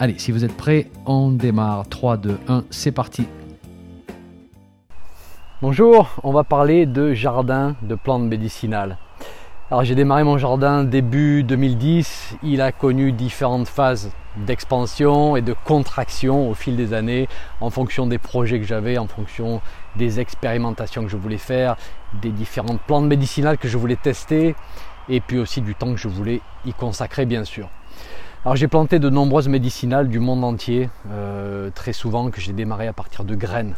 Allez, si vous êtes prêts, on démarre. 3, 2, 1, c'est parti. Bonjour, on va parler de jardin de plantes médicinales. Alors j'ai démarré mon jardin début 2010, il a connu différentes phases d'expansion et de contraction au fil des années en fonction des projets que j'avais, en fonction des expérimentations que je voulais faire, des différentes plantes médicinales que je voulais tester et puis aussi du temps que je voulais y consacrer bien sûr. Alors j'ai planté de nombreuses médicinales du monde entier, euh, très souvent que j'ai démarré à partir de graines.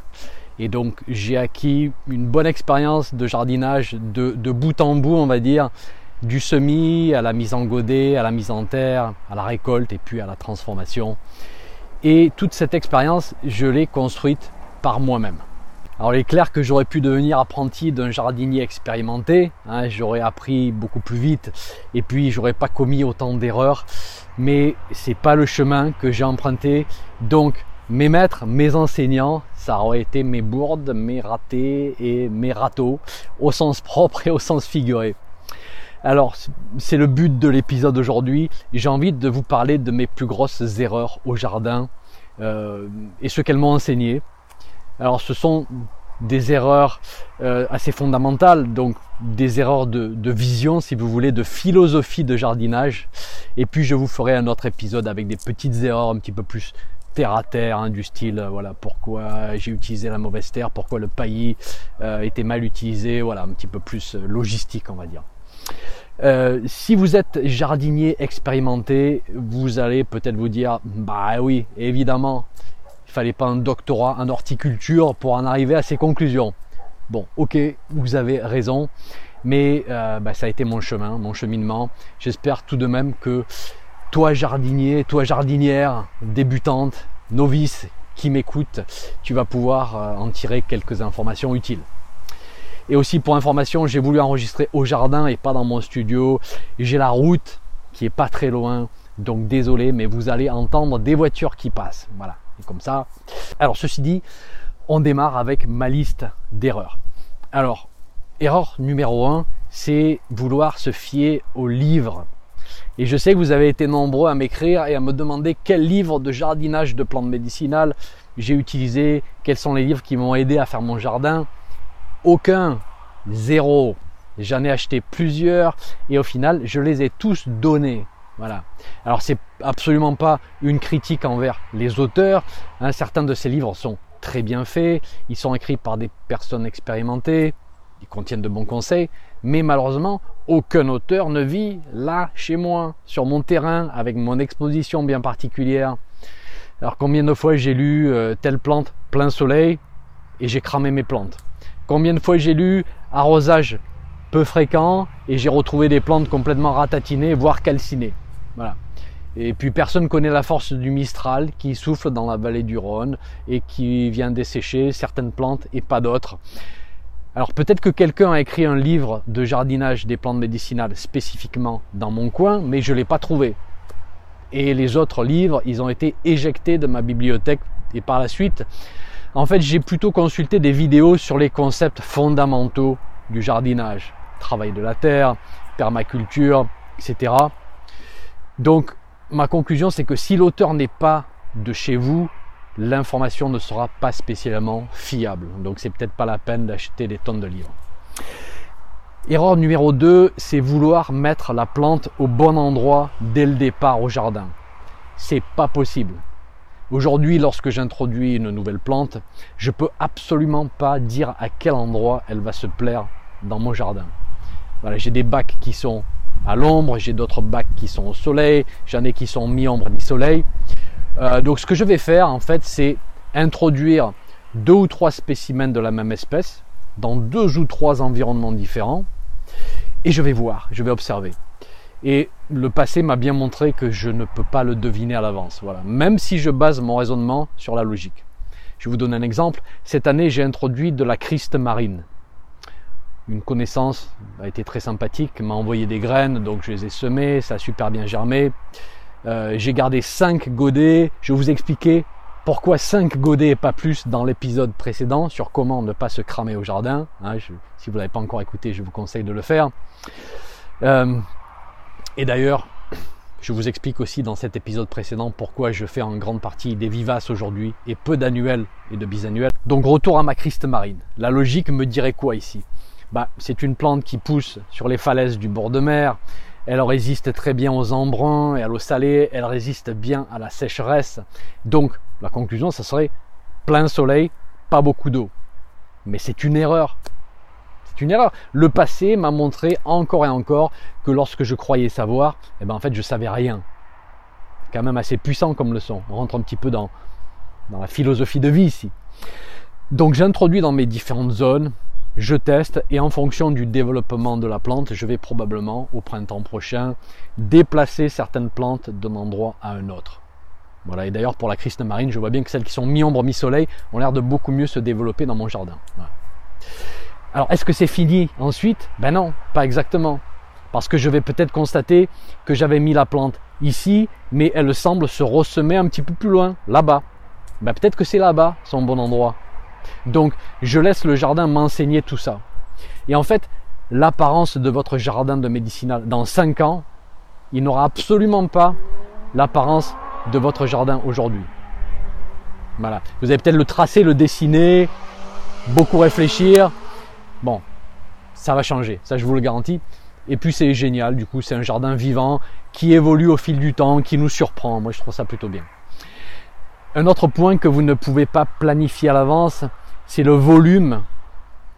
Et donc j'ai acquis une bonne expérience de jardinage de, bout en bout, on va dire, du semis à la mise en godet, à la mise en terre, à la récolte et puis à la transformation. Et toute cette expérience, je l'ai construite par moi-même. Alors il est clair que j'aurais pu devenir apprenti d'un jardinier expérimenté, hein, j'aurais appris beaucoup plus vite et puis j'aurais pas commis autant d'erreurs mais c'est pas le chemin que j'ai emprunté. Donc mes maîtres, mes enseignants, ça aurait été mes bourdes, mes ratés et mes râteaux, au sens propre et au sens figuré. Alors, c'est le but de l'épisode aujourd'hui. J'ai envie de vous parler de mes plus grosses erreurs au jardin euh, et ce qu'elles m'ont enseigné. Alors, ce sont des erreurs euh, assez fondamentales, donc des erreurs de, vision, si vous voulez, de philosophie de jardinage. Et puis je vous ferai un autre épisode avec des petites erreurs un petit peu plus terre à terre, hein, du style, euh, voilà, pourquoi j'ai utilisé la mauvaise terre, pourquoi le paillis euh, était mal utilisé, voilà, un petit peu plus logistique, on va dire. si vous êtes jardinier expérimenté, vous allez peut-être vous dire, bah oui, évidemment, il fallait pas un doctorat en horticulture pour en arriver à ces conclusions. Bon, ok, vous avez raison, mais euh, bah, ça a été mon chemin, mon cheminement. J'espère tout de même que toi jardinier, toi jardinière, débutante, novice, qui m'écoute, tu vas pouvoir euh, en tirer quelques informations utiles. Et aussi pour information, j'ai voulu enregistrer au jardin et pas dans mon studio. J'ai la route qui est pas très loin, donc désolé, mais vous allez entendre des voitures qui passent. Voilà comme ça. Alors ceci dit, on démarre avec ma liste d'erreurs. Alors, erreur numéro 1, c'est vouloir se fier aux livres. Et je sais que vous avez été nombreux à m'écrire et à me demander quel livre de jardinage de plantes médicinales j'ai utilisé, quels sont les livres qui m'ont aidé à faire mon jardin. Aucun, zéro. J'en ai acheté plusieurs et au final, je les ai tous donnés. Voilà. Alors c'est absolument pas une critique envers les auteurs. Hein. certains de ces livres sont très bien faits, ils sont écrits par des personnes expérimentées, ils contiennent de bons conseils, mais malheureusement, aucun auteur ne vit là, chez moi, sur mon terrain, avec mon exposition bien particulière. Alors combien de fois j'ai lu euh, telle plante plein soleil et j'ai cramé mes plantes Combien de fois j'ai lu arrosage peu fréquent et j'ai retrouvé des plantes complètement ratatinées, voire calcinées voilà. Et puis personne ne connaît la force du Mistral qui souffle dans la vallée du Rhône et qui vient dessécher certaines plantes et pas d'autres. Alors peut-être que quelqu'un a écrit un livre de jardinage des plantes médicinales spécifiquement dans mon coin, mais je ne l'ai pas trouvé. Et les autres livres, ils ont été éjectés de ma bibliothèque et par la suite, en fait, j'ai plutôt consulté des vidéos sur les concepts fondamentaux du jardinage. Travail de la terre, permaculture, etc. Donc ma conclusion c'est que si l'auteur n'est pas de chez vous, l'information ne sera pas spécialement fiable. Donc c'est peut-être pas la peine d'acheter des tonnes de livres. Erreur numéro 2, c'est vouloir mettre la plante au bon endroit dès le départ au jardin. C'est pas possible. Aujourd'hui, lorsque j'introduis une nouvelle plante, je peux absolument pas dire à quel endroit elle va se plaire dans mon jardin. Voilà, j'ai des bacs qui sont à l'ombre, j'ai d'autres bacs qui sont au soleil, j'en ai qui sont mi-ombre, mi-soleil. Euh, donc ce que je vais faire en fait, c'est introduire deux ou trois spécimens de la même espèce dans deux ou trois environnements différents et je vais voir, je vais observer. Et le passé m'a bien montré que je ne peux pas le deviner à l'avance. Voilà. Même si je base mon raisonnement sur la logique. Je vous donner un exemple. Cette année, j'ai introduit de la Christ marine. Une connaissance a été très sympathique, m'a envoyé des graines, donc je les ai semées, ça a super bien germé. Euh, j'ai gardé 5 godets. Je vous expliquer pourquoi 5 godets et pas plus dans l'épisode précédent sur comment ne pas se cramer au jardin. Hein, si vous n'avez pas encore écouté, je vous conseille de le faire. Euh, et d'ailleurs, je vous explique aussi dans cet épisode précédent pourquoi je fais en grande partie des vivaces aujourd'hui et peu d'annuels et de bisannuels. Donc retour à ma Christ marine. La logique me dirait quoi ici? Bah, C'est une plante qui pousse sur les falaises du bord de mer. Elle résiste très bien aux embruns et à l'eau salée. Elle résiste bien à la sécheresse. Donc la conclusion, ça serait plein soleil, pas beaucoup d'eau. Mais c'est une erreur une erreur. Le passé m'a montré encore et encore que lorsque je croyais savoir, eh ben en fait je savais rien. Quand même assez puissant comme leçon. On rentre un petit peu dans, dans la philosophie de vie ici. Donc j'introduis dans mes différentes zones, je teste et en fonction du développement de la plante, je vais probablement au printemps prochain déplacer certaines plantes d'un endroit à un autre. Voilà, et d'ailleurs pour la Christ marine, je vois bien que celles qui sont mi-ombre, mi-soleil ont l'air de beaucoup mieux se développer dans mon jardin. Alors est-ce que c'est fini ensuite? Ben non, pas exactement. Parce que je vais peut-être constater que j'avais mis la plante ici, mais elle semble se ressemer un petit peu plus loin, là-bas. Ben peut-être que c'est là-bas son bon endroit. Donc je laisse le jardin m'enseigner tout ça. Et en fait, l'apparence de votre jardin de médicinal dans 5 ans, il n'aura absolument pas l'apparence de votre jardin aujourd'hui. Voilà. Vous allez peut-être le tracer, le dessiner, beaucoup réfléchir, Bon, ça va changer, ça je vous le garantis. Et puis c'est génial, du coup c'est un jardin vivant qui évolue au fil du temps, qui nous surprend. Moi je trouve ça plutôt bien. Un autre point que vous ne pouvez pas planifier à l'avance, c'est le volume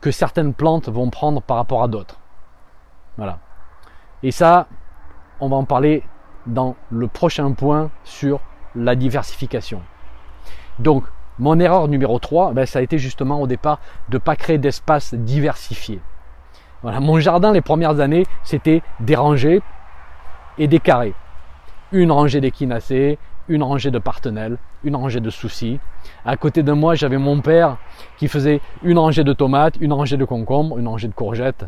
que certaines plantes vont prendre par rapport à d'autres. Voilà. Et ça, on va en parler dans le prochain point sur la diversification. Donc, mon erreur numéro 3, ben, ça a été justement au départ de ne pas créer d'espace diversifié. Voilà, mon jardin les premières années, c'était des rangées et des carrés. Une rangée d'échinacées, une rangée de partenelles, une rangée de soucis. À côté de moi, j'avais mon père qui faisait une rangée de tomates, une rangée de concombres, une rangée de courgettes.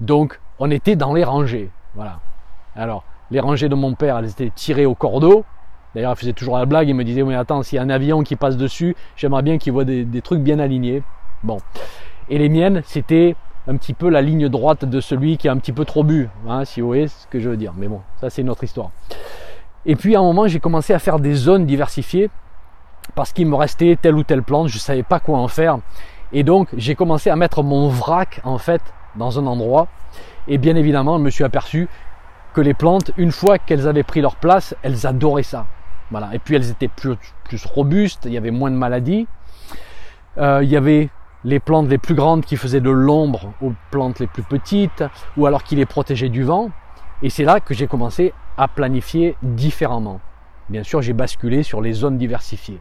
Donc, on était dans les rangées. Voilà. Alors, les rangées de mon père, elles étaient tirées au cordeau. D'ailleurs, il faisait toujours la blague, il me disait, oui, attends, s'il y a un avion qui passe dessus, j'aimerais bien qu'il voit des, trucs bien alignés. Bon. Et les miennes, c'était un petit peu la ligne droite de celui qui a un petit peu trop bu, hein, si vous voyez ce que je veux dire. Mais bon, ça c'est une autre histoire. Et puis à un moment, j'ai commencé à faire des zones diversifiées parce qu'il me restait telle ou telle plante, je ne savais pas quoi en faire. Et donc, j'ai commencé à mettre mon vrac en fait dans un endroit. Et bien évidemment, je me suis aperçu que les plantes, une fois qu'elles avaient pris leur place, elles adoraient ça. Voilà. Et puis elles étaient plus, robustes, il y avait moins de maladies. Euh, il y avait les plantes les plus grandes qui faisaient de l'ombre aux plantes les plus petites, ou alors qui les protégeaient du vent. Et c'est là que j'ai commencé à planifier différemment. Bien sûr, j'ai basculé sur les zones diversifiées.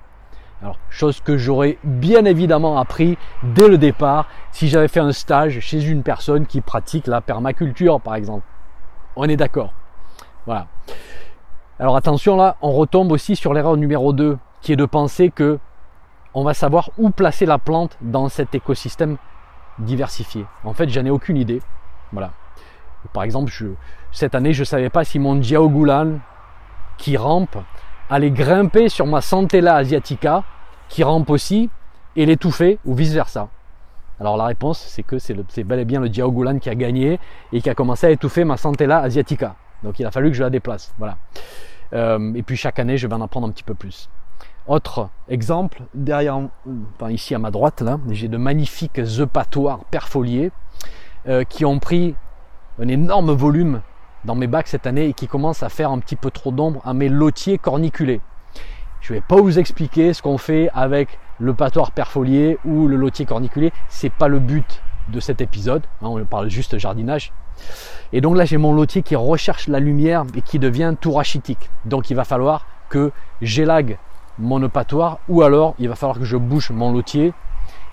Alors, chose que j'aurais bien évidemment appris dès le départ si j'avais fait un stage chez une personne qui pratique la permaculture, par exemple. On est d'accord. Voilà. Alors attention là, on retombe aussi sur l'erreur numéro 2, qui est de penser que on va savoir où placer la plante dans cet écosystème diversifié. En fait, j'en ai aucune idée. Voilà. Par exemple, cette année, je ne savais pas si mon Diaogulan qui rampe allait grimper sur ma Santella asiatica qui rampe aussi et l'étouffer ou vice versa. Alors la réponse, c'est que c'est bel et bien le Diaogulan qui a gagné et qui a commencé à étouffer ma Santella asiatica. Donc il a fallu que je la déplace. Voilà. Euh, et puis chaque année, je vais en apprendre un petit peu plus. Autre exemple, derrière, ici à ma droite, j'ai de magnifiques eupatoires perfoliés euh, qui ont pris un énorme volume dans mes bacs cette année et qui commencent à faire un petit peu trop d'ombre à mes lotiers corniculés. Je ne vais pas vous expliquer ce qu'on fait avec le patoire perfolié ou le lotier corniculé, c'est pas le but de cet épisode, hein, on parle juste jardinage. Et donc là, j'ai mon lotier qui recherche la lumière et qui devient tout rachitique. Donc il va falloir que j'élague mon eupatoir ou alors il va falloir que je bouche mon lotier.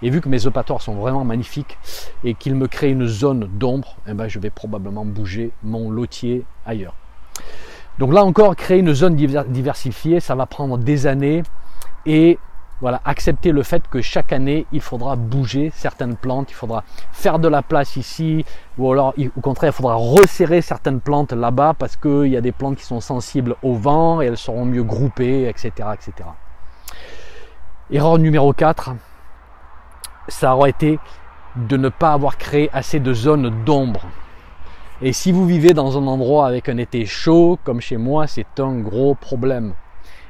Et vu que mes eupatoires sont vraiment magnifiques et qu'ils me créent une zone d'ombre, eh ben, je vais probablement bouger mon lotier ailleurs. Donc là encore, créer une zone diversifiée, ça va prendre des années et Voilà, accepter le fait que chaque année, il faudra bouger certaines plantes, il faudra faire de la place ici, ou alors au contraire, il faudra resserrer certaines plantes là-bas parce qu'il y a des plantes qui sont sensibles au vent et elles seront mieux groupées, etc. etc. Erreur numéro 4, ça aurait été de ne pas avoir créé assez de zones d'ombre. Et si vous vivez dans un endroit avec un été chaud, comme chez moi, c'est un gros problème.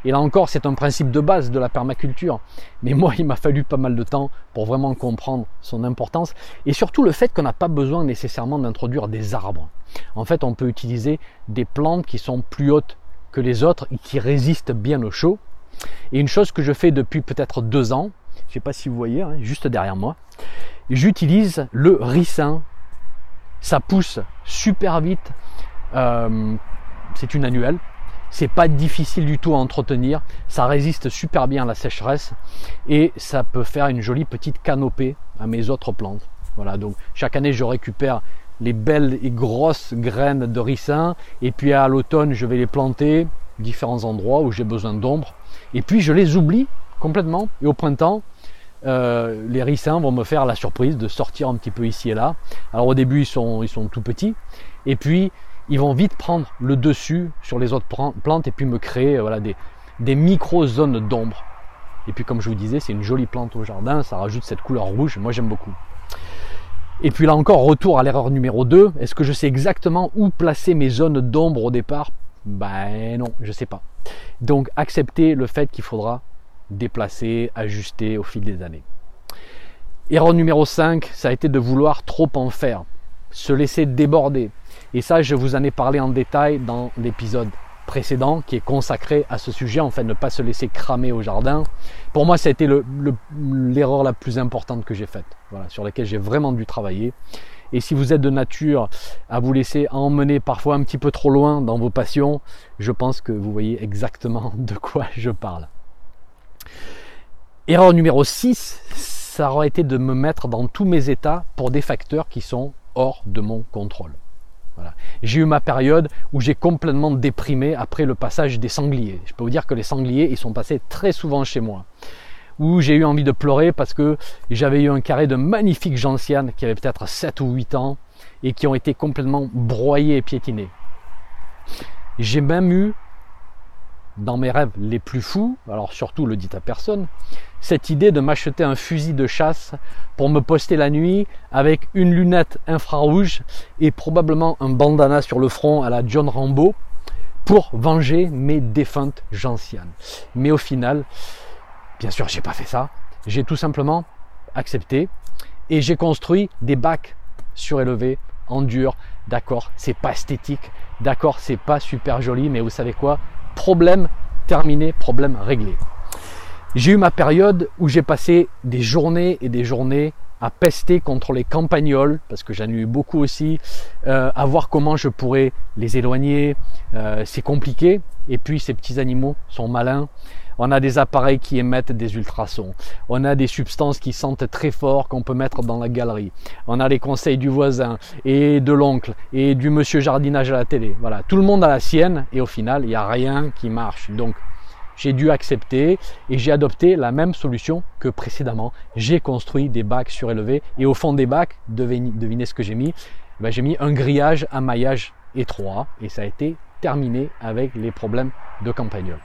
Et là encore, c'est un principe de base de la permaculture. Mais moi, il m'a fallu pas mal de temps pour vraiment comprendre son importance. Et surtout le fait qu'on n'a pas besoin nécessairement d'introduire des arbres. En fait, on peut utiliser des plantes qui sont plus hautes que les autres et qui résistent bien au chaud. Et une chose que je fais depuis peut-être deux ans, je sais pas si vous voyez, hein, juste derrière moi, j'utilise le ricin. Ça pousse super vite. Euh, c'est une annuelle. C'est pas difficile du tout à entretenir. Ça résiste super bien à la sécheresse et ça peut faire une jolie petite canopée à mes autres plantes. Voilà, donc chaque année je récupère les belles et grosses graines de ricin et puis à l'automne je vais les planter différents endroits où j'ai besoin d'ombre et puis je les oublie complètement et au printemps euh, les ricins vont me faire la surprise de sortir un petit peu ici et là. Alors au début ils sont, tout petits et puis ils vont vite prendre le dessus sur les autres plantes et puis me créer voilà, des, micro-zones d'ombre. Et puis comme je vous disais, c'est une jolie plante au jardin, ça rajoute cette couleur rouge, moi j'aime beaucoup. Et puis là encore, retour à l'erreur numéro 2, est-ce que je sais exactement où placer mes zones d'ombre au départ? Ben non, je ne sais pas. Donc accepter le fait qu'il faudra déplacer, ajuster au fil des années. Erreur numéro 5, ça a été de vouloir trop en faire, se laisser déborder. Et ça, je vous en ai parlé en détail dans l'épisode précédent qui est consacré à ce sujet, en fait, ne pas se laisser cramer au jardin. Pour moi, ça a été l'erreur la plus importante que j'ai faite, sur laquelle j'ai vraiment dû travailler. Et si vous êtes de nature à vous laisser emmener parfois un petit peu trop loin dans vos passions, je pense que vous voyez exactement de quoi je parle. Erreur numéro 6, ça aurait été de me mettre dans tous mes états pour des facteurs qui sont hors de mon contrôle. Voilà. J'ai eu ma période où j'ai complètement déprimé après le passage des sangliers. Je peux vous dire que les sangliers, ils sont passés très souvent chez moi. Où j'ai eu envie de pleurer parce que j'avais eu un carré de magnifiques gentianes qui avaient peut-être 7 ou 8 ans et qui ont été complètement broyés et piétinés. J'ai même eu dans mes rêves les plus fous, alors surtout le dit à personne, cette idée de m'acheter un fusil de chasse pour me poster la nuit avec une lunette infrarouge et probablement un bandana sur le front à la John Rambo pour venger mes défuntes gentianes. Mais au final, bien sûr, j'ai pas fait ça. J'ai tout simplement accepté et j'ai construit des bacs surélevés en dur. D'accord, c'est pas esthétique. D'accord, c'est pas super joli, mais vous savez quoi? Problème terminé, problème réglé. J'ai eu ma période où j'ai passé des journées et des journées à pester contre les campagnols, parce que j'en ai eu beaucoup aussi, euh, à voir comment je pourrais les éloigner. Euh, c'est compliqué. Et puis ces petits animaux sont malins. On a des appareils qui émettent des ultrasons. On a des substances qui sentent très fort qu'on peut mettre dans la galerie. On a les conseils du voisin et de l'oncle et du monsieur jardinage à la télé. Voilà, tout le monde a la sienne et au final, il n'y a rien qui marche. Donc, j'ai dû accepter et j'ai adopté la même solution que précédemment. J'ai construit des bacs surélevés et au fond des bacs, devinez, ce que j'ai mis? Ben, J'ai mis un grillage à maillage étroit et ça a été terminé avec les problèmes de campagnol.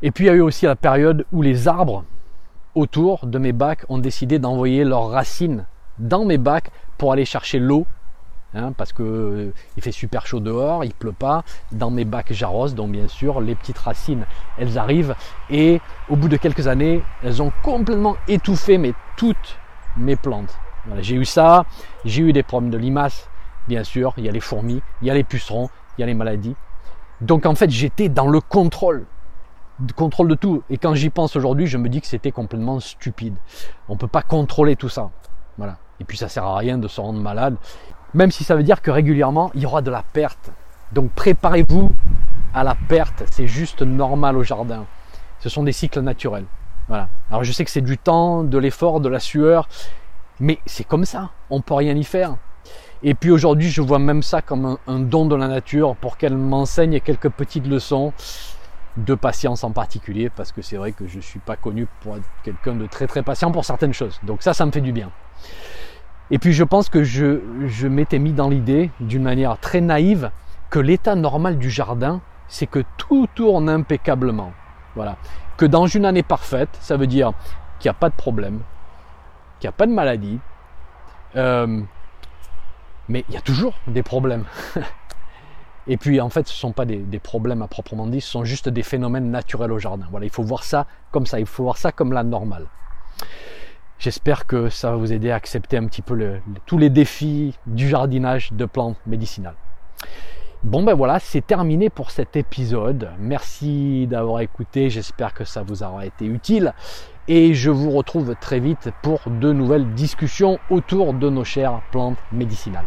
Et puis il y a eu aussi la période où les arbres autour de mes bacs ont décidé d'envoyer leurs racines dans mes bacs pour aller chercher l'eau. Hein, parce que euh, il fait super chaud dehors, il pleut pas. Dans mes bacs j'arrose, donc bien sûr les petites racines elles arrivent et au bout de quelques années elles ont complètement étouffé toutes mes plantes. j'ai eu ça, j'ai eu des problèmes de limaces, bien sûr, il y a les fourmis, il y a les pucerons, il y a les maladies. Donc en fait j'étais dans le contrôle contrôle de tout. Et quand j'y pense aujourd'hui, je me dis que c'était complètement stupide. On ne peut pas contrôler tout ça. Voilà. Et puis ça sert à rien de se rendre malade, même si ça veut dire que régulièrement il y aura de la perte. Donc préparez-vous à la perte. C'est juste normal au jardin. Ce sont des cycles naturels. Voilà. Alors je sais que c'est du temps, de l'effort, de la sueur, mais c'est comme ça. On peut rien y faire. Et puis aujourd'hui, je vois même ça comme un don de la nature pour qu'elle m'enseigne quelques petites leçons de patience en particulier, parce que c'est vrai que je ne suis pas connu pour être quelqu'un de très très patient pour certaines choses. Donc ça, ça me fait du bien. Et puis je pense que je, m'étais mis dans l'idée, d'une manière très naïve, que l'état normal du jardin, c'est que tout tourne impeccablement. Voilà. Que dans une année parfaite, ça veut dire qu'il n'y a pas de problème, qu'il n'y a pas de maladie, euh, mais il y a toujours des problèmes. Et puis en fait, ce ne sont pas des, problèmes à proprement dit, ce sont juste des phénomènes naturels au jardin. Voilà, il faut voir ça comme ça, il faut voir ça comme la normale. J'espère que ça va vous aider à accepter un petit peu tous les défis du jardinage de plantes médicinales. Bon ben voilà, c'est terminé pour cet épisode. Merci d'avoir écouté, j'espère que ça vous aura été utile. Et je vous retrouve très vite pour de nouvelles discussions autour de nos chères plantes médicinales.